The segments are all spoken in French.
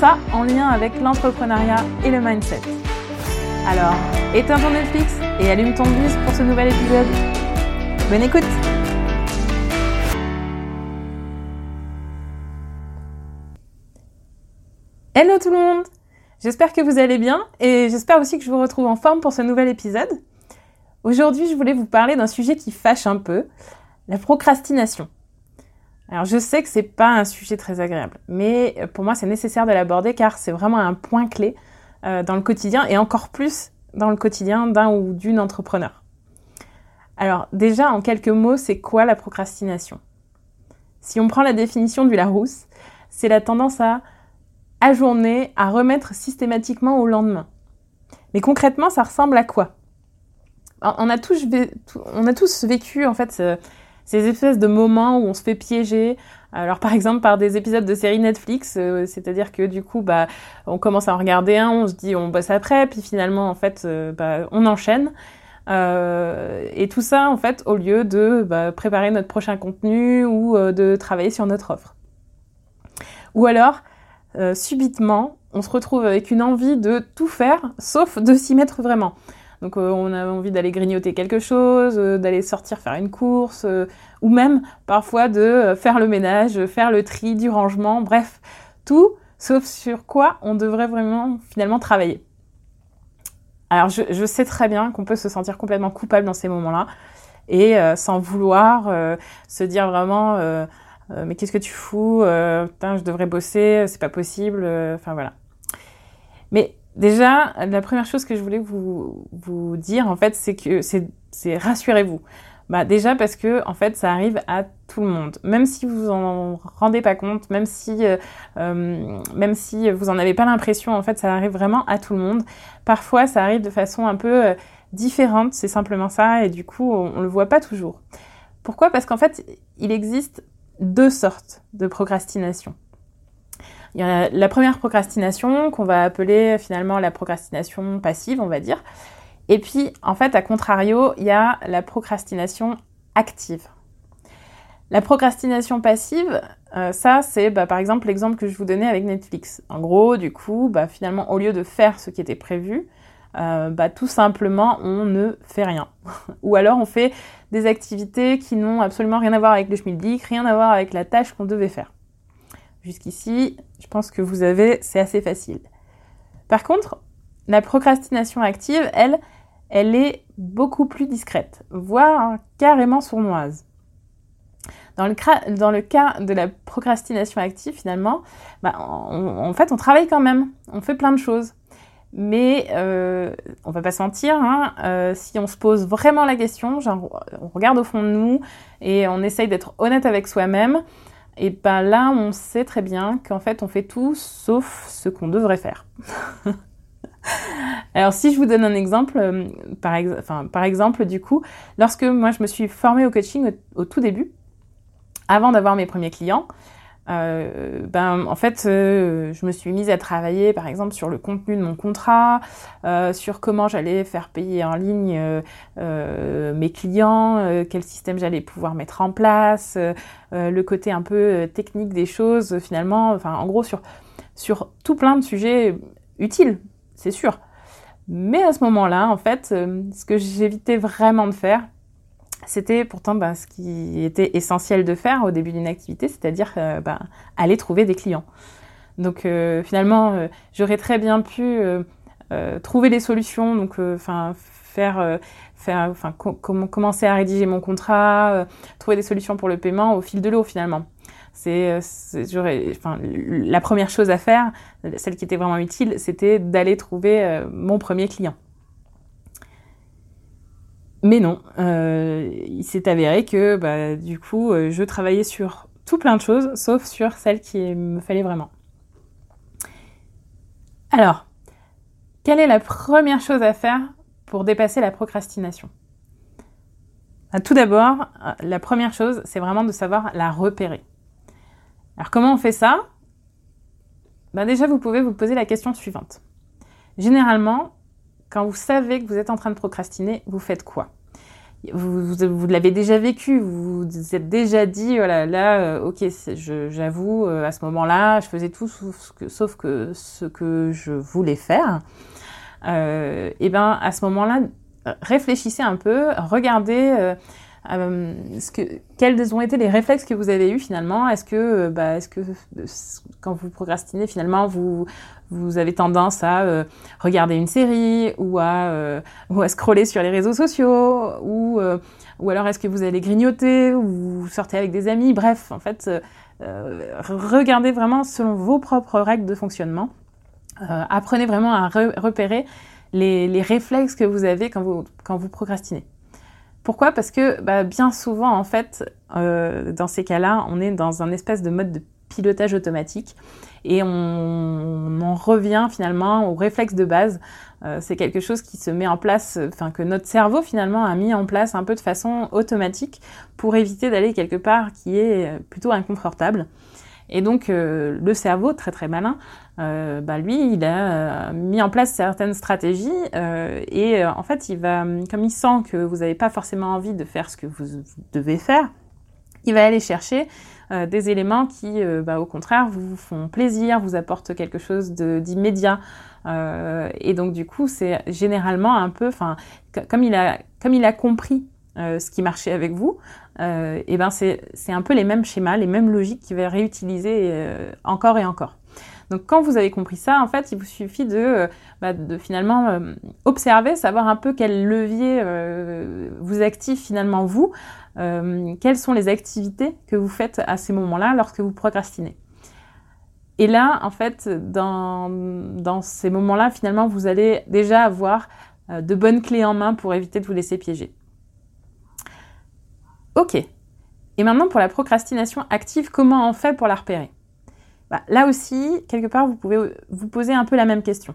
Ça en lien avec l'entrepreneuriat et le mindset. Alors, éteins ton Netflix et allume ton bus pour ce nouvel épisode. Bonne écoute Hello tout le monde J'espère que vous allez bien et j'espère aussi que je vous retrouve en forme pour ce nouvel épisode. Aujourd'hui, je voulais vous parler d'un sujet qui fâche un peu, la procrastination. Alors je sais que c'est pas un sujet très agréable, mais pour moi c'est nécessaire de l'aborder car c'est vraiment un point clé euh, dans le quotidien et encore plus dans le quotidien d'un ou d'une entrepreneur. Alors déjà en quelques mots, c'est quoi la procrastination? Si on prend la définition du Larousse, c'est la tendance à ajourner, à remettre systématiquement au lendemain. Mais concrètement, ça ressemble à quoi? On a, tous, on a tous vécu en fait ces espèces de moments où on se fait piéger. Alors par exemple par des épisodes de séries Netflix, euh, c'est-à-dire que du coup bah on commence à en regarder un, on se dit on bosse après, puis finalement en fait euh, bah, on enchaîne. Euh, et tout ça en fait au lieu de bah, préparer notre prochain contenu ou de travailler sur notre offre. Ou alors subitement on se retrouve avec une envie de tout faire sauf de s'y mettre vraiment. Donc euh, on a envie d'aller grignoter quelque chose, euh, d'aller sortir faire une course, euh, ou même parfois de faire le ménage, faire le tri, du rangement, bref, tout, sauf sur quoi on devrait vraiment finalement travailler. Alors je, sais très bien qu'on peut se sentir complètement coupable dans ces moments-là, et sans vouloir se dire vraiment mais qu'est-ce que tu fous, putain je devrais bosser, c'est pas possible, enfin voilà. Mais Déjà, la première chose que je voulais vous, dire, en fait, c'est que c'est rassurez-vous. Bah déjà parce que en fait ça arrive à tout le monde, même si vous en rendez pas compte, même si euh, euh, même si vous en avez pas l'impression, en fait ça arrive vraiment à tout le monde. Parfois ça arrive de façon un peu euh, différente, c'est simplement ça, et du coup on, on le voit pas toujours. Pourquoi? Parce qu'en fait il existe deux sortes de procrastination. Il y a la première procrastination qu'on va appeler finalement la procrastination passive, on va dire. Et puis, en fait, à contrario, il y a la procrastination active. La procrastination passive, euh, ça, c'est bah, par exemple l'exemple que je vous donnais avec Netflix. En gros, du coup, bah, finalement, au lieu de faire ce qui était prévu, euh, bah, tout simplement, on ne fait rien. Ou alors, on fait des activités qui n'ont absolument rien à voir avec le schmilblick, rien à voir avec la tâche qu'on devait faire. Jusqu'ici, je pense que vous avez, c'est assez facile. Par contre, la procrastination active, elle, elle est beaucoup plus discrète, voire carrément sournoise. Dans le, cas de la procrastination active, finalement, bah, en fait, on travaille quand même, on fait plein de choses. Mais euh, on va pas se mentir, hein, euh, si on se pose vraiment la question, genre on regarde au fond de nous et on essaye d'être honnête avec soi-même, et ben là, on sait très bien qu'en fait, on fait tout sauf ce qu'on devrait faire. Alors si je vous donne un exemple, euh, par, exemple, du coup, lorsque moi je me suis formée au coaching au tout début, avant d'avoir mes premiers clients, euh, ben, en fait, euh, je me suis mise à travailler, par exemple, sur le contenu de mon contrat, euh, sur comment j'allais faire payer en ligne mes clients, quel système j'allais pouvoir mettre en place, le côté un peu technique des choses, finalement, enfin, en gros, sur, sur tout plein de sujets utiles, c'est sûr. Mais à ce moment-là, en fait, ce que j'évitais vraiment de faire, c'était pourtant bah, ce qui était essentiel de faire au début d'une activité, c'est-à-dire euh, bah, aller trouver des clients. Donc euh, finalement, euh, j'aurais très bien pu trouver des solutions, donc faire, faire, enfin commencer à rédiger mon contrat, trouver des solutions pour le paiement au fil de l'eau finalement. C'est, enfin, la première chose à faire, celle qui était vraiment utile, c'était d'aller trouver mon premier client. Mais non, euh, il s'est avéré que bah, du coup, euh, je travaillais sur tout plein de choses, sauf sur celle qui me fallait vraiment. Alors, quelle est la première chose à faire pour dépasser la procrastination? Bah, Tout d'abord, euh, la première chose, c'est vraiment de savoir la repérer. Alors comment on fait ça? Ben Déjà, vous pouvez vous poser la question suivante. Généralement, quand vous savez que vous êtes en train de procrastiner, vous faites quoi? Vous, l'avez déjà vécu, vous vous êtes déjà dit, voilà, là, euh, ok, j'avoue, euh, à ce moment-là, je faisais tout sauf que, sauf que ce que je voulais faire. Euh, et ben, à ce moment-là, réfléchissez un peu, regardez euh, euh, ce que, quels ont été les réflexes que vous avez eus finalement? Est-ce que, euh, bah, est-ce que quand vous procrastinez finalement, vous, vous avez tendance à euh, regarder une série ou à, ou à scroller sur les réseaux sociaux ou, ou alors est-ce que vous allez grignoter ou vous sortez avec des amis? Bref, en fait, regardez vraiment selon vos propres règles de fonctionnement. apprenez vraiment à repérer les, les réflexes que vous avez quand vous, quand vous procrastinez. Pourquoi? Parce que bah, bien souvent, en fait, euh, dans ces cas-là, on est dans un espèce de mode de pilotage automatique et on, en revient finalement au réflexe de base. Euh, c'est quelque chose qui se met en place, enfin que notre cerveau finalement a mis en place un peu de façon automatique pour éviter d'aller quelque part qui est plutôt inconfortable. Et donc euh, le cerveau, très très malin, euh, bah, lui, il a euh, mis en place certaines stratégies et en fait, il va, comme il sent que vous n'avez pas forcément envie de faire ce que vous, devez faire, il va aller chercher des éléments qui, bah, au contraire, vous font plaisir, vous apportent quelque chose d'immédiat. et donc du coup, c'est généralement un peu, enfin, comme il a, comme il a compris euh, ce qui marchait avec vous, euh, et ben c'est un peu les mêmes schémas, les mêmes logiques qu'il va réutiliser euh, encore et encore. Donc quand vous avez compris ça, en fait, il vous suffit de, bah, de finalement observer, savoir un peu quel levier vous active finalement vous, quelles sont les activités que vous faites à ces moments-là lorsque vous procrastinez. Et là, en fait, dans ces moments-là, finalement, vous allez déjà avoir de bonnes clés en main pour éviter de vous laisser piéger. Ok. Et maintenant, pour la procrastination active, comment on fait pour la repérer? Bah, Là aussi, quelque part, vous pouvez vous poser un peu la même question.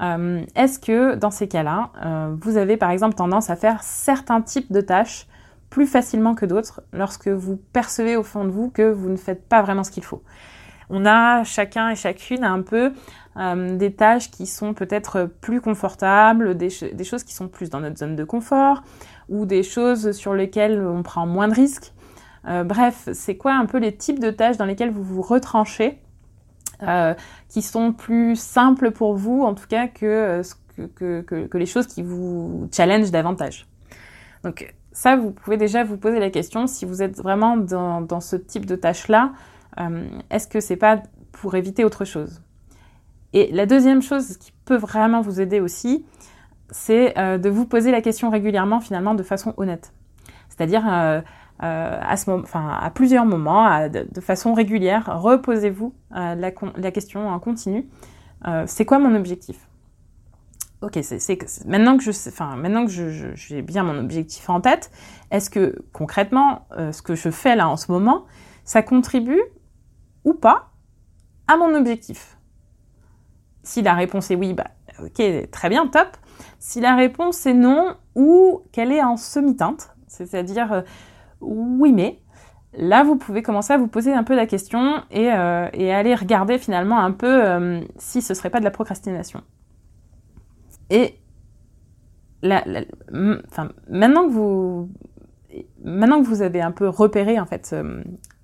Euh, est-ce que dans ces cas-là, euh, vous avez par exemple tendance à faire certains types de tâches plus facilement que d'autres lorsque vous percevez au fond de vous que vous ne faites pas vraiment ce qu'il faut? On a chacun et chacune un peu euh, des tâches qui sont peut-être plus confortables, des, choses qui sont plus dans notre zone de confort, ou des choses sur lesquelles on prend moins de risques. Euh, bref, c'est quoi un peu les types de tâches dans lesquelles vous vous retranchez, euh, qui sont plus simples pour vous, en tout cas, que, que les choses qui vous challengent davantage? Donc ça, vous pouvez déjà vous poser la question, si vous êtes vraiment dans, dans ce type de tâches-là, euh, est-ce que c'est pas pour éviter autre chose? Et la deuxième chose qui peut vraiment vous aider aussi, c'est euh, de vous poser la question régulièrement finalement de façon honnête. C'est-à-dire euh, euh, à, plusieurs moments, de, façon régulière, reposez-vous la, la, question en continu. c'est quoi mon objectif? Ok, maintenant que je j'ai bien mon objectif en tête, est-ce que concrètement ce que je fais là en ce moment, ça contribue ou pas à mon objectif? Si la réponse est oui, bah ok, très bien, top. Si la réponse est non ou qu'elle est en semi-teinte, c'est-à-dire euh, oui mais, là vous pouvez commencer à vous poser un peu la question et, euh, aller regarder finalement un peu euh, si ce serait pas de la procrastination. Et maintenant que vous maintenant que vous avez un peu repéré en fait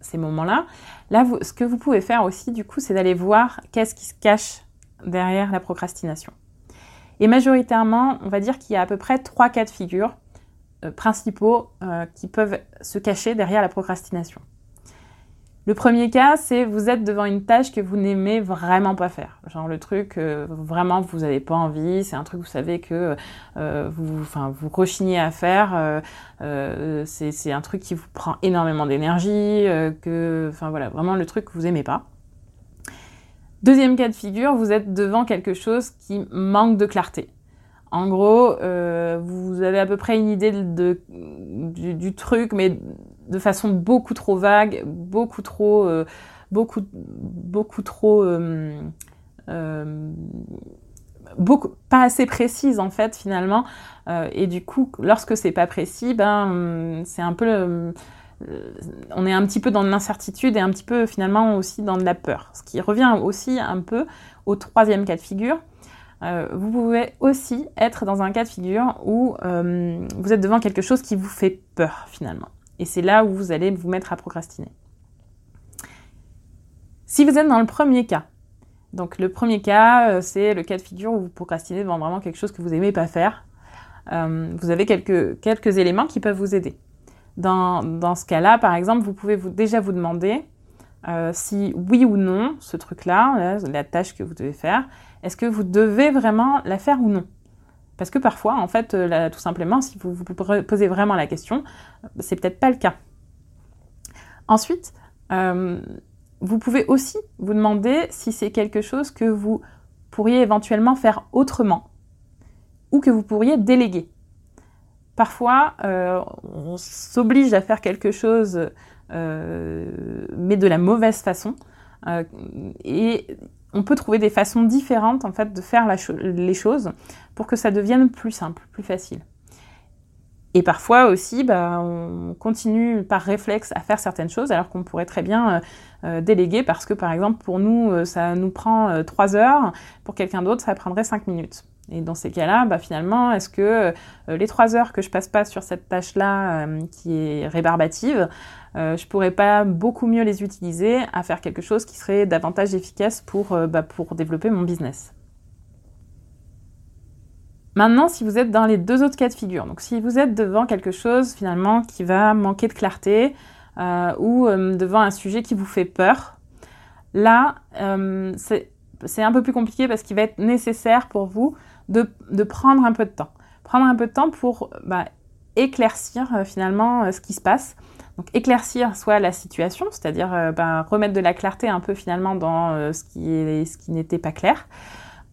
ces moments-là, là, ce que vous pouvez faire aussi du coup, c'est d'aller voir qu'est-ce qui se cache derrière la procrastination. Et majoritairement, on va dire qu'il y a à peu près trois cas de figure euh, principaux euh, qui peuvent se cacher derrière la procrastination. Le premier cas, c'est vous êtes devant une tâche que vous n'aimez vraiment pas faire. Genre le truc, euh, vraiment, vous n'avez pas envie, c'est un truc, vous savez que vous, vous rechignez à faire, c'est un truc qui vous prend énormément d'énergie, que, enfin voilà, vraiment le truc que vous aimez pas. Deuxième cas de figure, vous êtes devant quelque chose qui manque de clarté. En gros, euh, vous avez à peu près une idée du, truc, mais de façon beaucoup trop vague, beaucoup trop, euh, beaucoup, trop, euh, beaucoup pas assez précise en fait finalement. Et du coup lorsque c'est pas précis ben c'est un peu on est un petit peu dans de l'incertitude et un petit peu finalement aussi dans de la peur. Ce qui revient aussi un peu au troisième cas de figure euh, vous pouvez aussi être dans un cas de figure où euh, vous êtes devant quelque chose qui vous fait peur finalement. Et c'est là où vous allez vous mettre à procrastiner. Si vous êtes dans le premier cas, donc le premier cas, euh, c'est le cas de figure où vous procrastinez devant vraiment quelque chose que vous n'aimez pas faire. vous avez quelques, quelques éléments qui peuvent vous aider. Dans, dans ce cas-là, par exemple, vous pouvez déjà vous demander si oui ou non, ce truc-là, la tâche que vous devez faire, est-ce que vous devez vraiment la faire ou non? Parce que parfois, en fait, euh, tout simplement, si vous vous posez vraiment la question, euh, c'est peut-être pas le cas. Ensuite, euh, vous pouvez aussi vous demander si c'est quelque chose que vous pourriez éventuellement faire autrement ou que vous pourriez déléguer. Parfois, on s'oblige à faire quelque chose, mais de la mauvaise façon. On peut trouver des façons différentes en fait de faire les choses pour que ça devienne plus simple, plus facile. Et parfois aussi, bah, on continue par réflexe à faire certaines choses alors qu'on pourrait très bien euh, euh, déléguer parce que par exemple pour nous euh, ça nous prend trois heures, pour quelqu'un d'autre ça prendrait cinq minutes. Et dans ces cas-là, bah, finalement, est-ce que les trois heures que je passe pas sur cette tâche-là qui est rébarbative, euh, je pourrais pas beaucoup mieux les utiliser à faire quelque chose qui serait davantage efficace pour, euh, bah, pour développer mon business? Maintenant, si vous êtes dans les deux autres cas de figure, donc si vous êtes devant quelque chose finalement qui va manquer de clarté euh, ou devant un sujet qui vous fait peur, là, c'est un peu plus compliqué parce qu'il va être nécessaire pour vous de, prendre un peu de temps. Prendre un peu de temps pour bah, éclaircir finalement ce qui se passe donc éclaircir soit la situation, c'est-à-dire euh, ben, remettre de la clarté un peu finalement dans euh, ce qui, n'était pas clair,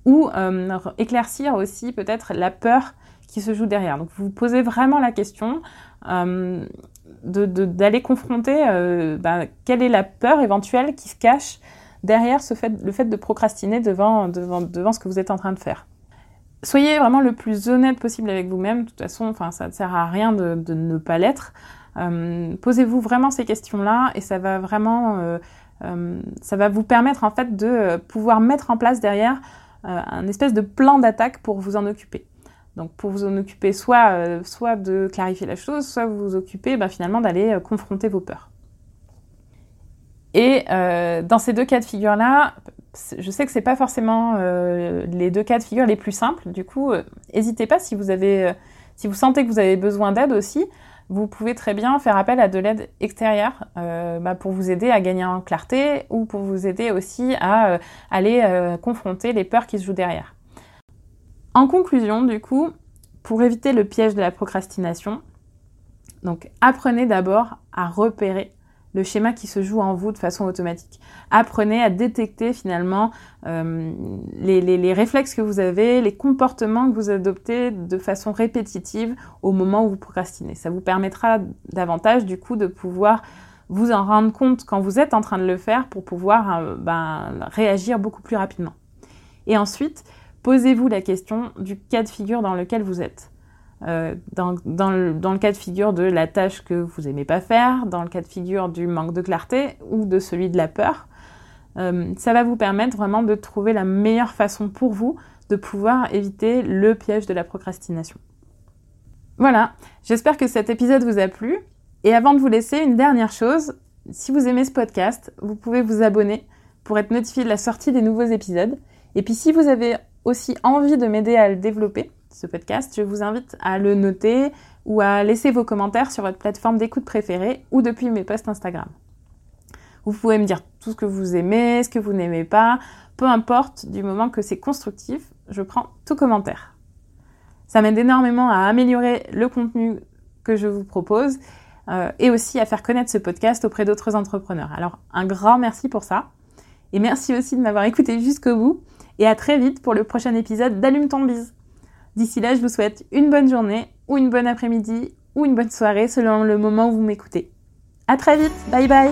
ou euh, éclaircir aussi peut-être la peur qui se joue derrière. Donc vous posez vraiment la question d'aller confronter ben, quelle est la peur éventuelle qui se cache derrière le fait de procrastiner devant ce que vous êtes en train de faire soyez vraiment le plus honnête possible avec vous-même. De toute façon, enfin, ça ne sert à rien de, ne pas l'être. Euh, posez-vous vraiment ces questions-là et ça va vraiment, euh, euh, ça va vous permettre en fait de pouvoir mettre en place derrière un espèce de plan d'attaque pour vous en occuper. Donc pour vous en occuper, soit, soit de clarifier la chose, soit vous vous occuper bah, finalement d'aller confronter vos peurs. Et dans ces deux cas de figure-là, je sais que c'est pas forcément les deux cas de figure les plus simples. Du coup, n'hésitez pas si vous avez, si vous sentez que vous avez besoin d'aide aussi, vous pouvez très bien faire appel à de l'aide extérieure euh, bah, pour vous aider à gagner en clarté ou pour vous aider aussi à euh, aller euh, confronter les peurs qui se jouent derrière. En conclusion, du coup, pour éviter le piège de la procrastination, donc apprenez d'abord à repérer le schéma qui se joue en vous de façon automatique. Apprenez à détecter finalement euh, les, réflexes que vous avez, les comportements que vous adoptez de façon répétitive au moment où vous procrastinez. Ça vous permettra davantage du coup de pouvoir vous en rendre compte quand vous êtes en train de le faire pour pouvoir euh, ben, réagir beaucoup plus rapidement. Et ensuite, posez-vous la question du cas de figure dans lequel vous êtes. Euh, dans, le, cas de figure de la tâche que vous aimez pas faire, dans le cas de figure du manque de clarté ou de celui de la peur. Euh, ça va vous permettre vraiment de trouver la meilleure façon pour vous de pouvoir éviter le piège de la procrastination. Voilà, j'espère que cet épisode vous a plu. Et avant de vous laisser, une dernière chose, si vous aimez ce podcast, vous pouvez vous abonner pour être notifié de la sortie des nouveaux épisodes. Et puis si vous avez aussi envie de m'aider à le développer, ce podcast, je vous invite à le noter ou à laisser vos commentaires sur votre plateforme d'écoute préférée ou depuis mes posts Instagram. Vous pouvez me dire tout ce que vous aimez, ce que vous n'aimez pas, peu importe, du moment que c'est constructif, je prends tout commentaire. Ça m'aide énormément à améliorer le contenu que je vous propose euh, et aussi à faire connaître ce podcast auprès d'autres entrepreneurs. Alors un grand merci pour ça et merci aussi de m'avoir écouté jusqu'au bout et à très vite pour le prochain épisode d'Allume ton bise. D'ici là, je vous souhaite une bonne journée ou une bonne après-midi ou une bonne soirée selon le moment où vous m'écoutez. À très vite, bye bye